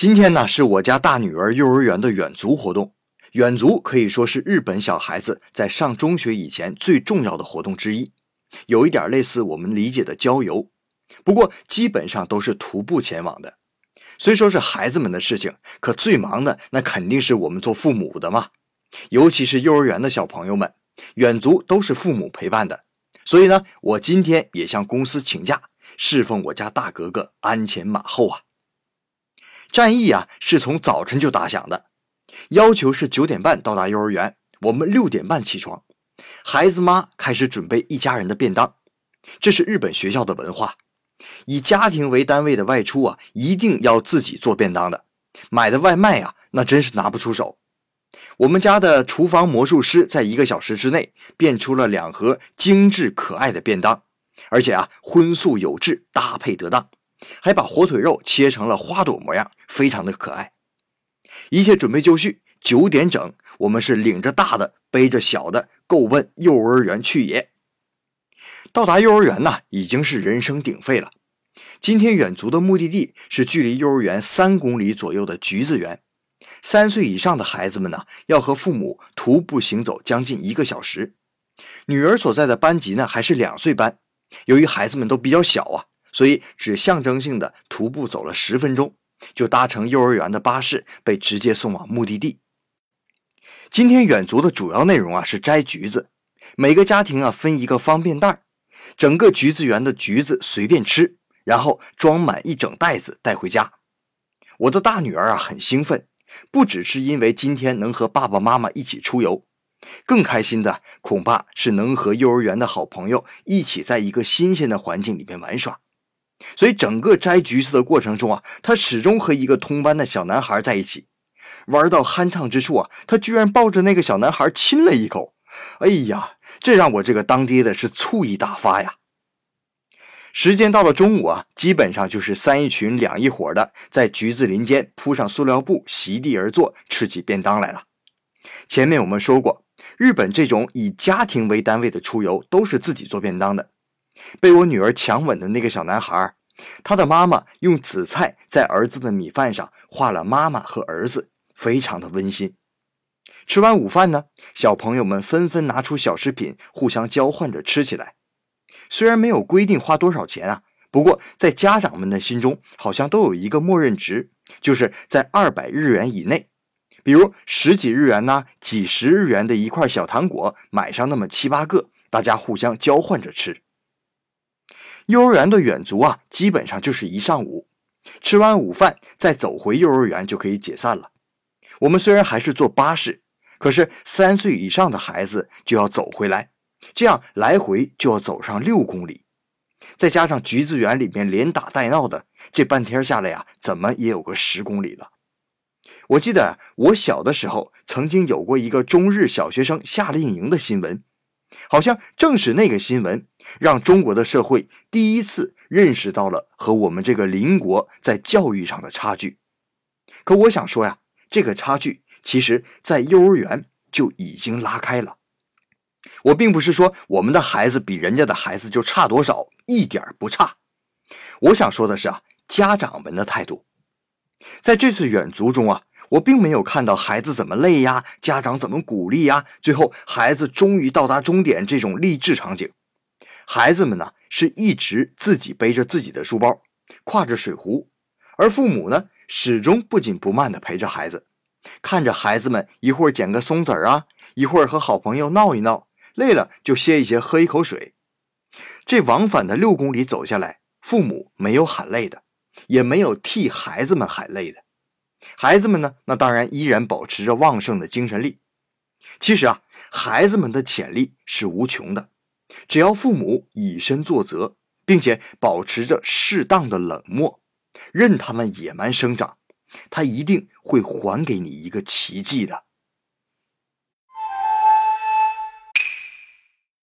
今天呢，是我家大女儿幼儿园的远足活动。远足可以说是日本小孩子在上中学以前最重要的活动之一，有一点类似我们理解的郊游，不过基本上都是徒步前往的。虽说是孩子们的事情，可最忙的那肯定是我们做父母的嘛。尤其是幼儿园的小朋友们，远足都是父母陪伴的。所以呢，我今天也向公司请假，侍奉我家大格格鞍前马后啊。战役啊，是从早晨就打响的。要求是九点半到达幼儿园，我们六点半起床，孩子妈开始准备一家人的便当。这是日本学校的文化，以家庭为单位的外出啊，一定要自己做便当的。买的外卖啊，那真是拿不出手。我们家的厨房魔术师在一个小时之内变出了两盒精致可爱的便当，而且啊，荤素有致，搭配得当，还把火腿肉切成了花朵模样，非常的可爱。一切准备就绪，九点整，我们是领着大的，背着小的，够奔幼儿园去也。到达幼儿园呢，已经是人声鼎沸了。今天远足的目的地是距离幼儿园三公里左右的橘子园。三岁以上的孩子们呢，要和父母徒步行走将近一个小时。女儿所在的班级呢，还是两岁班，由于孩子们都比较小啊，所以只象征性的徒步走了十分钟。就搭乘幼儿园的巴士，被直接送往目的地。今天远足的主要内容啊是摘橘子，每个家庭啊分一个方便袋，整个橘子园的橘子随便吃，然后装满一整袋子带回家。我的大女儿啊很兴奋，不只是因为今天能和爸爸妈妈一起出游，更开心的恐怕是能和幼儿园的好朋友一起在一个新鲜的环境里面玩耍。所以整个摘橘子的过程中啊，他始终和一个同班的小男孩在一起，玩到酣畅之处啊，他居然抱着那个小男孩亲了一口。哎呀，这让我这个当爹的是醋意大发呀！时间到了中午啊，基本上就是三一群两一伙的，在橘子林间铺上塑料布，席地而坐，吃起便当来了。前面我们说过，日本这种以家庭为单位的出游，都是自己做便当的。被我女儿强吻的那个小男孩，他的妈妈用紫菜在儿子的米饭上画了妈妈和儿子，非常的温馨。吃完午饭呢，小朋友们纷纷拿出小食品，互相交换着吃起来。虽然没有规定花多少钱啊，不过在家长们的心中，好像都有一个默认值，就是在二百日元以内。比如十几日元呢，几十日元的一块小糖果，买上那么七八个，大家互相交换着吃。幼儿园的远足啊，基本上就是一上午，吃完午饭再走回幼儿园就可以解散了。我们虽然还是坐巴士，可是三岁以上的孩子就要走回来，这样来回就要走上六公里，再加上橘子园里面连打带闹的，这半天下来呀，怎么也有个十公里了。我记得我小的时候曾经有过一个中日小学生夏令营的新闻。好像正是那个新闻，让中国的社会第一次认识到了和我们这个邻国在教育上的差距。可我想说呀，这个差距其实在幼儿园就已经拉开了。我并不是说我们的孩子比人家的孩子就差多少，一点不差。我想说的是啊，家长们的态度，在这次远足中啊。我并没有看到孩子怎么累呀，家长怎么鼓励呀，最后孩子终于到达终点这种励志场景。孩子们呢是一直自己背着自己的书包，挎着水壶，而父母呢始终不紧不慢地陪着孩子，看着孩子们一会儿捡个松子儿啊，一会儿和好朋友闹一闹，累了就歇一歇，喝一口水。这往返的六公里走下来，父母没有喊累的，也没有替孩子们喊累的。孩子们呢？那当然依然保持着旺盛的精神力。其实啊，孩子们的潜力是无穷的，只要父母以身作则，并且保持着适当的冷漠，任他们野蛮生长，他一定会还给你一个奇迹的。